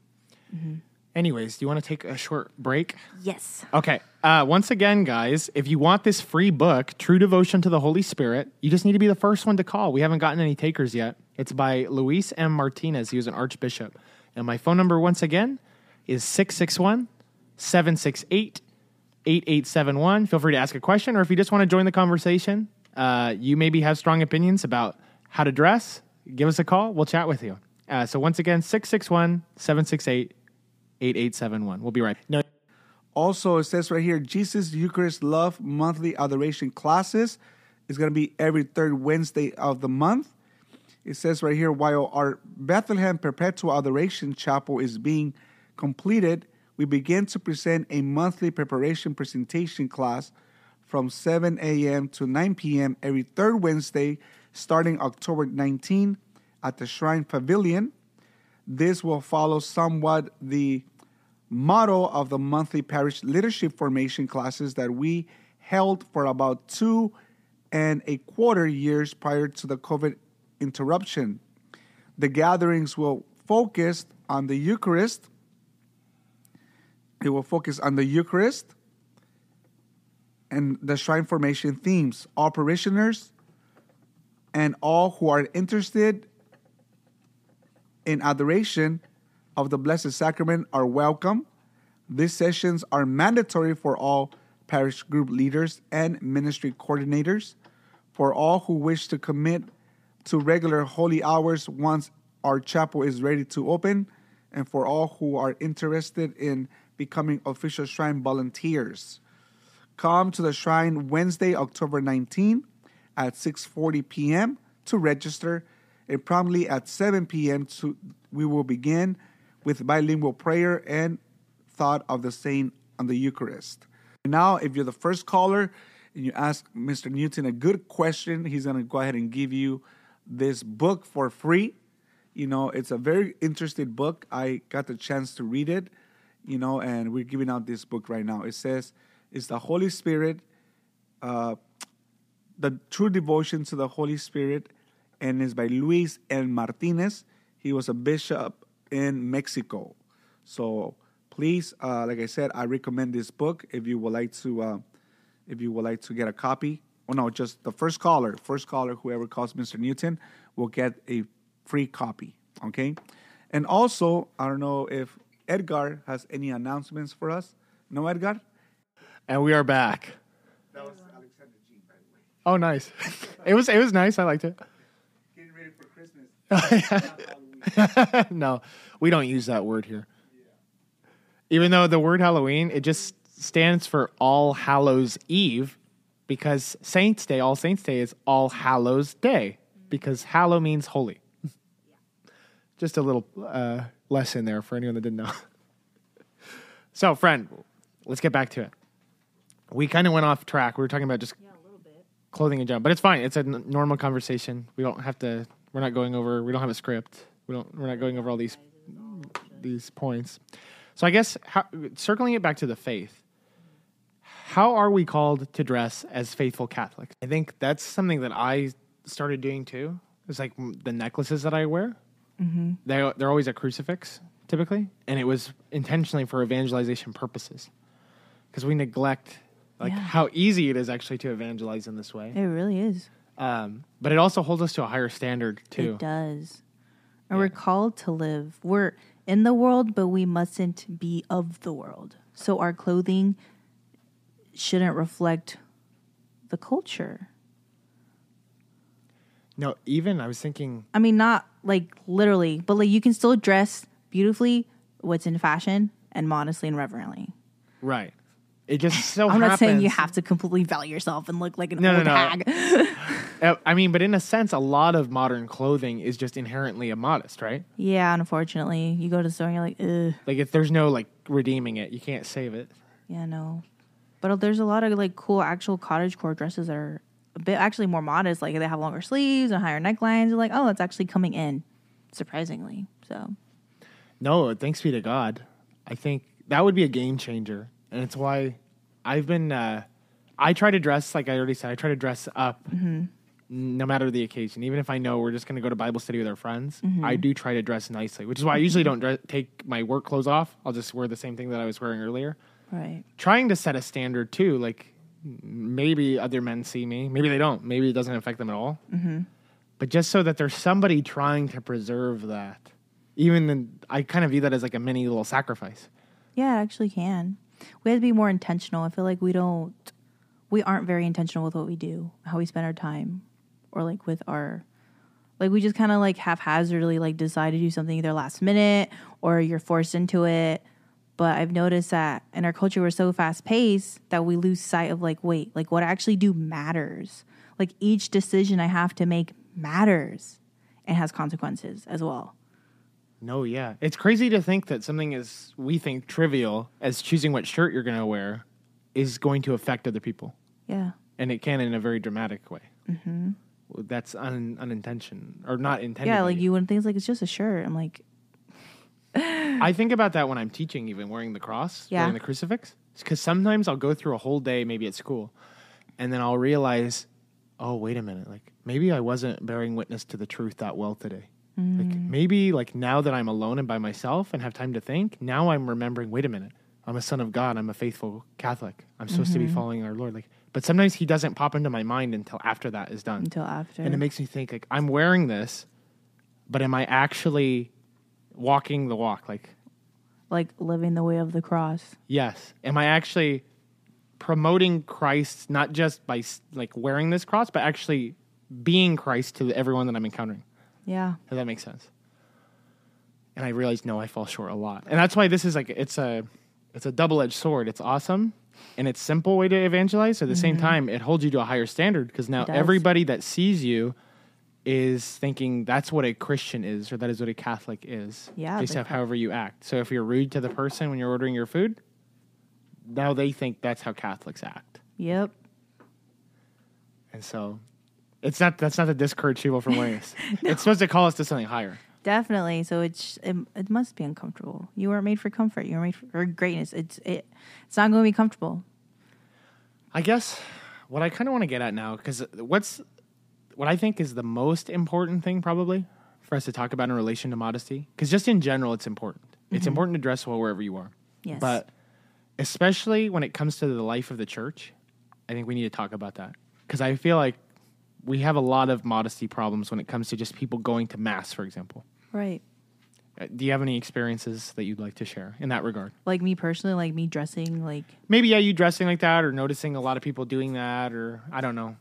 Mm-hmm. Anyways, do you want to take a short break? Yes. Okay. Uh, once again, guys, if you want this free book, True Devotion to the Holy Spirit, you just need to be the first one to call. We haven't gotten any takers yet. It's by Luis M. Martinez. He was an archbishop. And my phone number, once again, is 661 768 8871. Feel free to ask a question, or if you just want to join the conversation, uh, you maybe have strong opinions about how to dress, give us a call. We'll chat with you. Uh, so once again, 661 768 8871. We'll be right. No, Also, it says right here, Jesus Eucharist Love monthly adoration classes is going to be every third Wednesday of the month. It says right here, while our Bethlehem Perpetual Adoration Chapel is being completed, we begin to present a monthly preparation presentation class from 7 a.m. to 9 p.m. every third Wednesday, starting October 19 at the Shrine Pavilion. This will follow somewhat the model of the monthly parish leadership formation classes that we held for about two and a quarter years prior to the COVID interruption. The gatherings will focus on the Eucharist. It will focus on the Eucharist and the shrine formation themes. All parishioners and all who are interested in adoration of the Blessed Sacrament are welcome. These sessions are mandatory for all parish group leaders and ministry coordinators. For all who wish to commit to regular holy hours once our chapel is ready to open, and for all who are interested in becoming official shrine volunteers. Come to the shrine Wednesday, October 19 at 6:40 p.m. to register, and promptly at 7 p.m. To, we will begin with bilingual prayer and thought of the saint on the Eucharist. Now, if you're the first caller and you ask Mr. Newton a good question, he's going to go ahead and give you this book for free. You know, it's a very interesting book. I got the chance to read it, you know, and we're giving out this book right now. It says, It's the Holy Spirit, uh, the true devotion to the Holy Spirit, and it's by Luis L. Martinez. He was a bishop in Mexico. So please, uh, like I said, I recommend this book if you would like to, uh, if you would like to get a copy. Oh no, just the first caller, first caller, whoever calls Mr. Newton, will get a free copy. Okay, and also I don't know if Edgar has any announcements for us. No, Edgar. and we are back. That was Alexander Jean, by the way. Oh, nice. it was it was nice. I liked it. Getting ready for Christmas. no, we don't use that word here. Even though the word Halloween, it just stands for All Hallows Eve because Saints Day, All Saints Day is All Hallows Day because hallow means holy. Just a little uh, lesson there for anyone that didn't know. so, friend, let's get back to it. We kind of went off track. We were talking about just clothing and job, but it's fine. It's a n- normal conversation. We don't have to. We're not going over. We don't have a script. We don't. We're not going over all these these points. So I guess how, circling it back to the faith. How are we called to dress as faithful Catholics? I think that's something that I started doing too. It's like mm, the necklaces that I wear. Mm-hmm. They they're always a crucifix typically, and it was intentionally for evangelization purposes because we neglect like Yeah. how easy it is actually to evangelize in this way. It really is. Um, but it also holds us to a higher standard too. It does. And we're called to live. We're in the world, but we mustn't be of the world. So our clothing shouldn't reflect the culture. No, even I was thinking, I mean, not like literally, but like you can still dress beautifully, what's in fashion, and modestly and reverently. right? It just so I'm not saying you have to completely value yourself and look like an No, no, old no. hag. Uh, I mean, but in a sense, a lot of modern clothing is just inherently immodest, right? yeah, unfortunately, you go to the store and you're like, ugh, Like if there's no like redeeming it, you can't save it. yeah, no. But there's a lot of like cool actual cottage core dresses that are a bit actually more modest. Like they have longer sleeves and higher necklines. You're like, oh, it's actually coming in, surprisingly. So No, thanks be to God. I think that would be a game changer, and it's why I've been. Uh, I try to dress like I already said. I try to dress up, no matter the occasion. Even if I know we're just going to go to Bible study with our friends, I do try to dress nicely. Which is why I usually don't dress, take my work clothes off. I'll just wear the same thing that I was wearing earlier. right, Trying to set a standard too. Like maybe other men see me, maybe they don't. Maybe it doesn't affect them at all. Mm-hmm. But just so that there's somebody trying to preserve that. Even then, I kind of view that as like a mini little sacrifice. yeah, it actually can. We have to be more intentional. I feel like we don't, we aren't very intentional with what we do, how we spend our time, or like with our Like we just kind of like haphazardly like decide to do something either last minute or you're forced into it. But I've noticed that in our culture we're so fast paced that we lose sight of like wait, like what I actually do matters. Like each decision I have to make matters and has consequences as well. No, yeah. It's crazy to think that something as we think trivial as choosing what shirt you're going to wear is going to affect other people. Yeah. And it can in a very dramatic way. Mm-hmm. That's un, unintentional or not intended. Yeah, like you wouldn't think it's like it's just a shirt. I'm like, I think about that when I'm teaching, even wearing the cross, Yeah. wearing the crucifix. Because sometimes I'll go through a whole day, maybe at school, and then I'll realize, oh, wait a minute, like maybe I wasn't bearing witness to the truth that well today. Like mm. maybe like now that I'm alone and by myself and have time to think, now I'm remembering, wait a minute, I'm a son of God, I'm a faithful Catholic. I'm supposed to be mm-hmm. following our Lord. Like but sometimes he doesn't pop into my mind until after that is done. until after. And it makes me think like I'm wearing this, but am I actually walking the walk? Like like living the way of the cross. Yes. Am I actually promoting Christ not just by like wearing this cross, but actually being Christ to everyone that I'm encountering? Yeah. Does that make sense? And I realized no, I fall short a lot, and that's why this is like it's a it's a double edged sword. It's awesome, and it's simple way to evangelize. At the same time, it holds you to a higher standard because now Mm-hmm. Everybody that sees you is thinking that's what a Christian is, or that is what a Catholic is. Yeah, based they off however you act. So if you're rude to the person when you're ordering your food, now they think that's how Catholics act. Yep. And so it's not that's not to discourage people from wearing this. It's supposed to call us to something higher. Definitely. So it's it, it must be uncomfortable. You weren't made for comfort. You were made for, for greatness. It's it it's not going to be comfortable. I guess what I kind of want to get at now, because what's what I think is the most important thing probably for us to talk about in relation to modesty, because just in general, it's important. It's important to dress well wherever you are. Yes. But especially when it comes to the life of the church, I think we need to talk about that because I feel like we have a lot of modesty problems when it comes to just people going to mass, for example. Right. Uh, Do you have any experiences that you'd like to share in that regard? Like me personally, like me dressing like maybe yeah, you dressing like that, or noticing a lot of people doing that, or I don't know.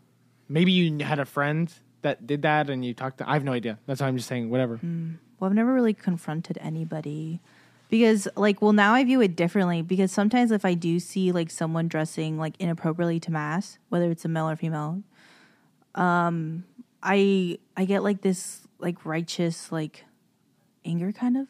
Maybe you had a friend that did that, and you talked. to... I have no idea. That's why I'm just saying whatever. well, I've never really confronted anybody because like well now I view it differently because sometimes if I do see like someone dressing like inappropriately to mass, whether it's a male or female, um I I get like this like righteous like anger kind of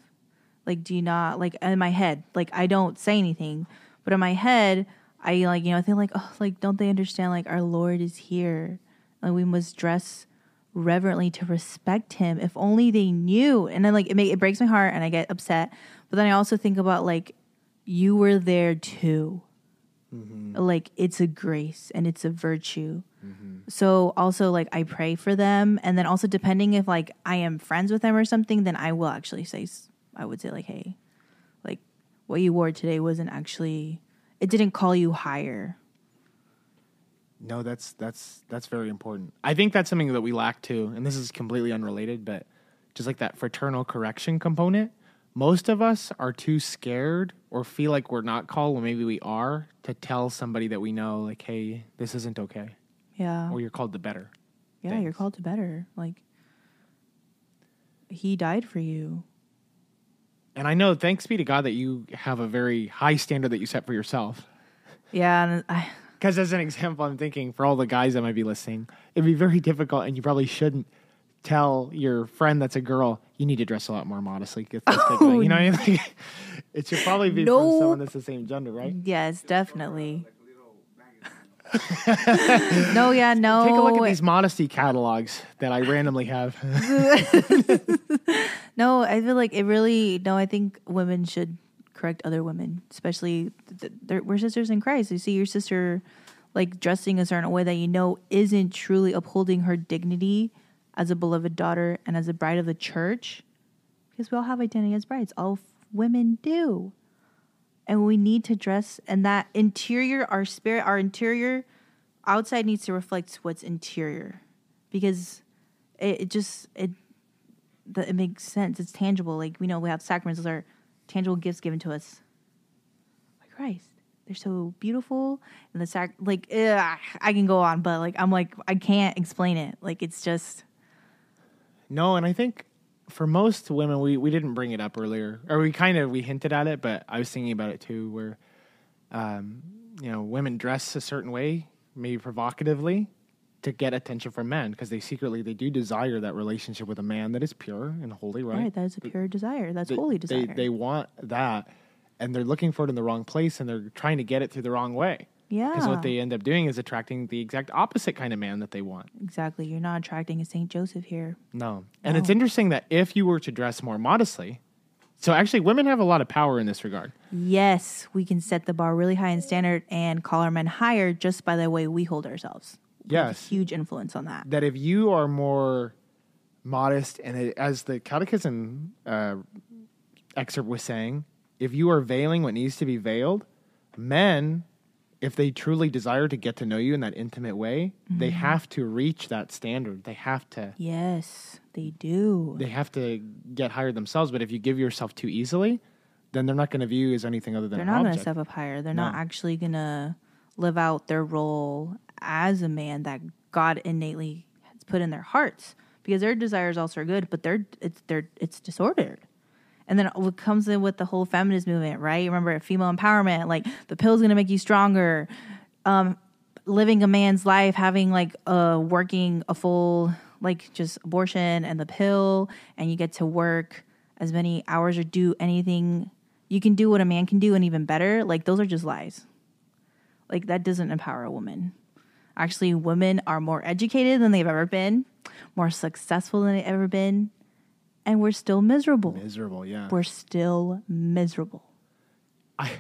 like do you not like in my head like I don't say anything but in my head I like you know I think like oh like don't they understand like our Lord is here like we must dress reverently to respect him. If only they knew. And then like it, make, it breaks my heart and i get upset but then i also think about like you were there too. Mm-hmm. Like it's a grace and it's a virtue. Mm-hmm. So also like i pray for them and then also depending if like i am friends with them or something then i will actually say I would say like hey like what you wore today wasn't actually it didn't call you higher No, that's that's that's very important. I think that's something that we lack too, and this is completely unrelated, but just like that fraternal correction component. Most of us are too scared or feel like we're not called when maybe we are to tell somebody that we know, like, hey, this isn't okay, yeah or you're called to better. Yeah, you're called to better. Like he died for you. And I know, thanks be to God, that you have a very high standard that you set for yourself. Yeah, and I Because as an example, I'm thinking for all the guys that might be listening, it'd be very difficult, and you probably shouldn't tell your friend that's a girl you need to dress a lot more modestly. that's good." Oh, you know, what I mean? Oh, like, it should probably be No. from someone that's the same gender, right? yes, definitely. no, yeah, no. Take a look at these modesty catalogs that I randomly have. No, I feel like it really. No, I think women should correct other women, especially th- th- we're sisters in Christ. You see your sister like dressing a certain way that you know isn't truly upholding her dignity as a beloved daughter and as a bride of the church, because we all have identity as brides. All women do, and we need to dress. And that interior, our spirit, our interior, outside needs to reflect what's interior, because it, it just it that it makes sense. It's tangible. Like we know we have sacraments; those are tangible gifts given to us by Christ. They're so beautiful, and the sac like ugh, I can go on, but like I'm like I can't explain it. Like it's just No, and I think for most women, we, we didn't bring it up earlier, or we kind of we hinted at it, but I was thinking about it too, where um, you know women dress a certain way, maybe provocatively, to get attention from men because they secretly they do desire that relationship with a man that is pure and holy, right? Right. that is a pure desire. That's They- holy desire. They they want that, and they're looking for it in the wrong place, and they're trying to get it through the wrong way. Yeah, because what they end up doing is attracting the exact opposite kind of man that they want. exactly. You're not attracting a Saint Joseph here. No. And it's interesting that if you were to dress more modestly, so actually women have a lot of power in this regard. Yes, we can set the bar really high in standard and call our men higher just by the way we hold ourselves. Yes. huge influence on that. That if you are more modest, and it, as the catechism uh, excerpt was saying, if you are veiling what needs to be veiled, men, if they truly desire to get to know you in that intimate way, they have to reach that standard. They have to. Yes, they do. They have to get higher themselves. But if you give yourself too easily, then they're not going to view you as anything other than They're not going to step up higher. They're not actually going to live out their role as a man that God innately has put in their hearts because their desires also are good, but they're it's they're it's disordered. And then what comes in with the whole feminist movement, right? Remember female empowerment, like the pill's going to make you stronger. Um, living a man's life, having like a working a full like just abortion and the pill, and you get to work as many hours or do anything you can do what a man can do and even better. Like those are just lies. Like that doesn't empower a woman. Actually, women are more educated than they've ever been, more successful than they've ever been, and we're still miserable. Miserable, yeah. We're still miserable. I,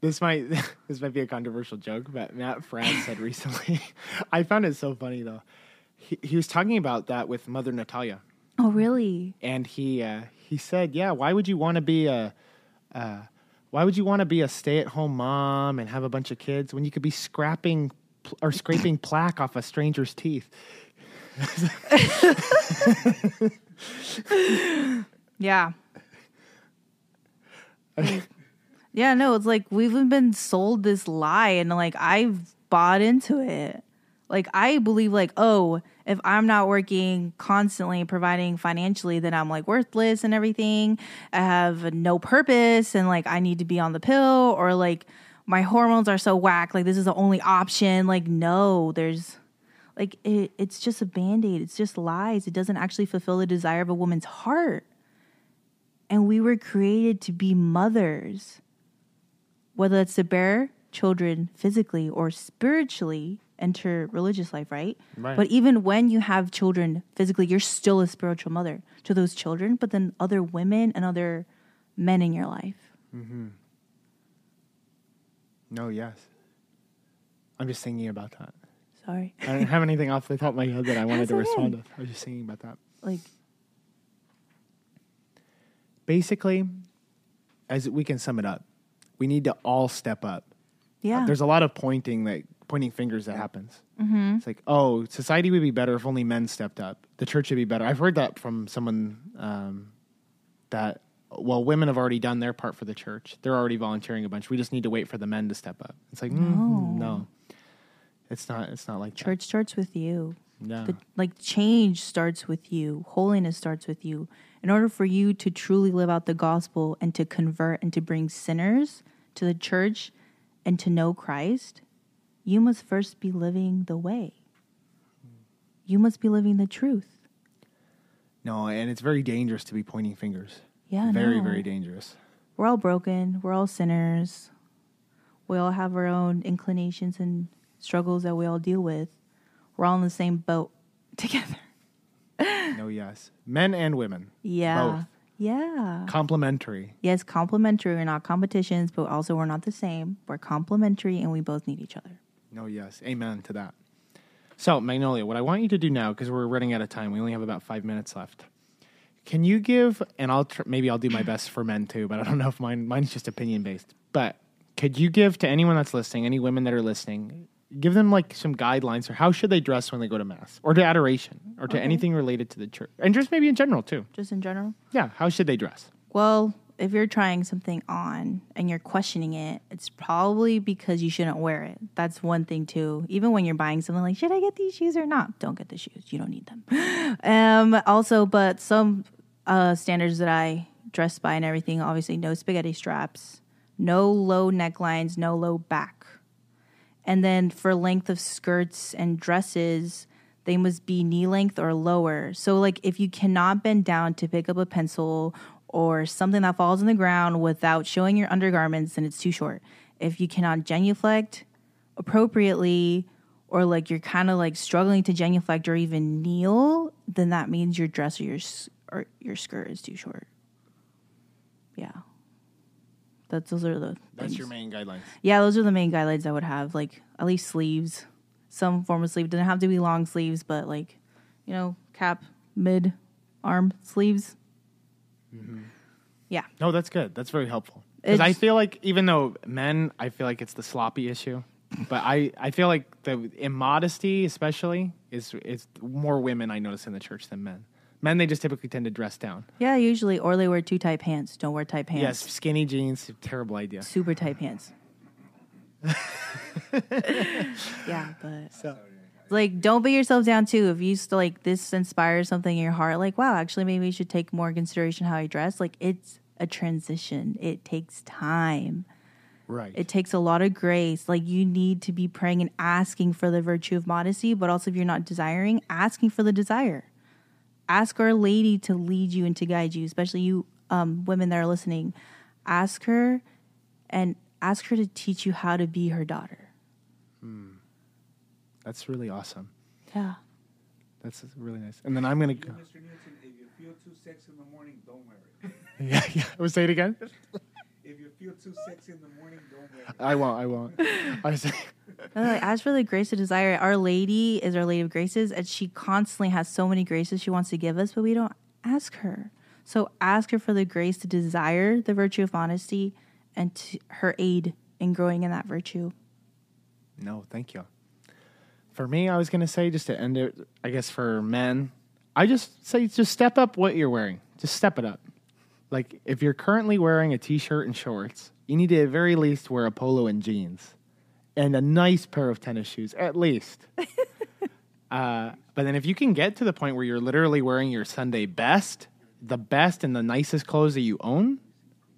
this might this might be a controversial joke, but Matt Franz said recently. I found it so funny though. He, he was talking about that with Mother Natalia, Oh, really? and he uh, he said, "Yeah, why would you want to be a uh, why would you want to be a stay at home mom and have a bunch of kids when you could be scrapping pl- or scraping plaque off a stranger's teeth?" Yeah. Yeah, no, it's like we've been sold this lie and like I've bought into it. Like I believe like, oh, if I'm not working constantly providing financially, then I'm like worthless and everything. I have no purpose and like I need to be on the pill or like my hormones are so whack, like this is the only option. Like, no, there's like it, it's just a band-aid. It's just lies. It doesn't actually fulfill the desire of a woman's heart. And we were created to be mothers, whether that's to bear children physically or spiritually enter religious life, right? Right. But even when you have children physically, you're still a spiritual mother to those children, but then other women and other men in your life. Mm-hmm. No, yes. I'm just thinking about that. Sorry. I don't have anything off the top of my head that I wanted to okay. respond to. I was just thinking about that. Like, basically, as we can sum it up, we need to all step up. yeah. There's a lot of pointing that pointing fingers that happens. Mm-hmm. It's like, oh, society would be better if only men stepped up. The church would be better. I've heard that from someone um, that well, women have already done their part for the church. They're already volunteering a bunch. We just need to wait for the men to step up. It's like, mm, no, it's not. It's not like Church starts with you. That. Yeah. The, like change starts with you. Holiness starts with you. In order for you to truly live out the gospel and to convert and to bring sinners to the church and to know Christ, you must first be living the way. You must be living the truth. no, and it's very dangerous to be pointing fingers. Yeah, very, no. very dangerous. We're all broken. We're all sinners. We all have our own inclinations and struggles that we all deal with. We're all in the same boat together. No, yes, men and women, Yeah. Both. Yeah. complementary. Yes, complementary. We're not competitions, but also we're not the same. We're complementary and we both need each other. No, yes. Amen to that. So, Magnolia, what I want you to do now, because we're running out of time, we only have about five minutes left. Can you give, and I'll tr- maybe I'll do my best for men too, but I don't know if mine mine's just opinion based. But could you give to anyone that's listening, any women that are listening, give them like some guidelines for how should they dress when they go to mass or to adoration or to anything related to the church, and just maybe in general too. Just in general. Yeah, how should they dress? Well, if you're trying something on and you're questioning it, it's probably because you shouldn't wear it. That's one thing too. Even when you're buying something like, should I get these shoes or not? Don't get the shoes. You don't need them. um, also, but some uh, standards that I dress by and everything, obviously, no spaghetti straps, no low necklines, no low back. And then for length of skirts and dresses, they must be knee length or lower. So, like, if you cannot bend down to pick up a pencil or something that falls on the ground without showing your undergarments, then it's too short. If you cannot genuflect appropriately, or like you're kind of like struggling to genuflect or even kneel, then that means your dress or your or your skirt is too short. Yeah, that's those are the That's things. your main guidelines. Yeah, those are the main guidelines I would have. Like at least sleeves, some form of sleeve. Doesn't have to be long sleeves, but like, you know, cap, mid, arm sleeves. Mm-hmm. Yeah, No, that's good. That's very helpful. Because I feel like even though men, I feel like it's the sloppy issue, but I, I feel like the immodesty, especially, is is more women I notice in the church than men. Men, they just typically tend to dress down. yeah. Usually, or they wear too tight pants. Don't wear tight pants. Yes, skinny jeans, terrible idea. super tight pants. yeah, but So, like, don't beat yourself down too. If you still like this inspires something in your heart, like, wow, actually, maybe you should take more consideration how you dress. Like, it's a transition. It takes time. right. It takes a lot of grace. Like you need to be praying and asking for the virtue of modesty, but also if you're not desiring, asking for the desire. Ask Our Lady to lead you and to guide you, especially you um, women that are listening. Ask her and ask her to teach you how to be her daughter. Hmm. That's really awesome. Yeah. That's really nice. And then I'm going to go. Mr. Newton, if you feel too sexy in the morning, don't wear it. Yeah, yeah. We'll say it again. If you feel too sexy in the morning, don't wear it. I won't. I won't. I was No, ask for the grace to desire. Our Lady is Our Lady of Graces, and she constantly has so many graces she wants to give us, but we don't ask her. So ask her for the grace to desire the virtue of honesty and to her aid in growing in that virtue. No, thank you. For me, I was going to say, just to end it, I guess for men, I just say just step up what you're wearing. Just step it up. Like if you're currently wearing a t-shirt and shorts, you need to at very least wear a polo and jeans and a nice pair of tennis shoes, at least. uh, but then if you can get to the point where you're literally wearing your Sunday best, the best and the nicest clothes that you own,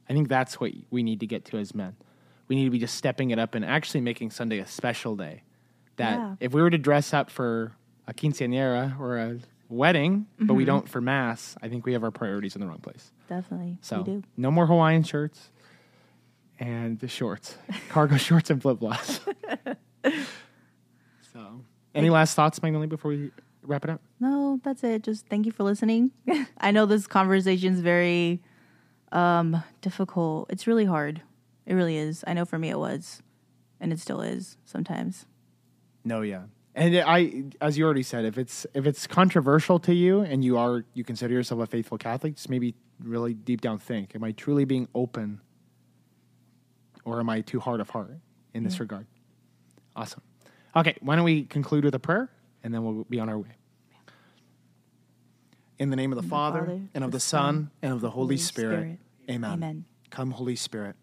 I think that's what we need to get to as men. We need to be just stepping it up and actually making Sunday a special day. That Yeah. if we were to dress up for a quinceañera or a wedding, but we don't for mass, I think we have our priorities in the wrong place. Definitely. So we do. no more Hawaiian shirts and the shorts, cargo shorts and flip flops. so, any last thoughts, Magnolia, before we wrap it up? No, that's it. Just thank you for listening. I know this conversation is very um, difficult. It's really hard. It really is. I know for me it was, and it still is sometimes. No, yeah. And I, as you already said, if it's if it's controversial to you and you are you consider yourself a faithful Catholic, just maybe really deep down think: Am I truly being open, or am I too hard of heart in this regard? Awesome. Okay, why don't we conclude with a prayer, and then we'll be on our way. In the name of the, the Father, Father, and of the the Son, Son, and of the Holy, Holy Spirit. Spirit. Amen. Amen. Come, Holy Spirit.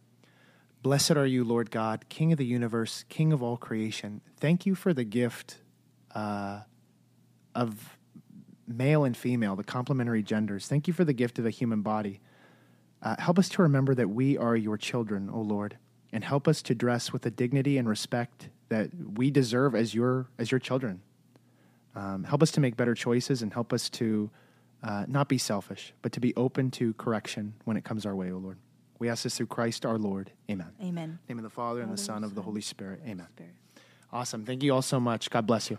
Blessed are you, Lord God, King of the universe, King of all creation. Thank you for the gift uh, of male and female, the complementary genders. Thank you for the gift of a human body. Uh, help us to remember that we are your children, O Lord, and help us to dress with the dignity and respect that we deserve as your as your children. Um, help us to make better choices and help us to uh, not be selfish, but to be open to correction when it comes our way, O Lord. We ask this through Christ our Lord. Amen. Amen. name of the Father and the Father, Son of the Holy Spirit. Amen. Spirit. Awesome. Thank you all so much. God bless you.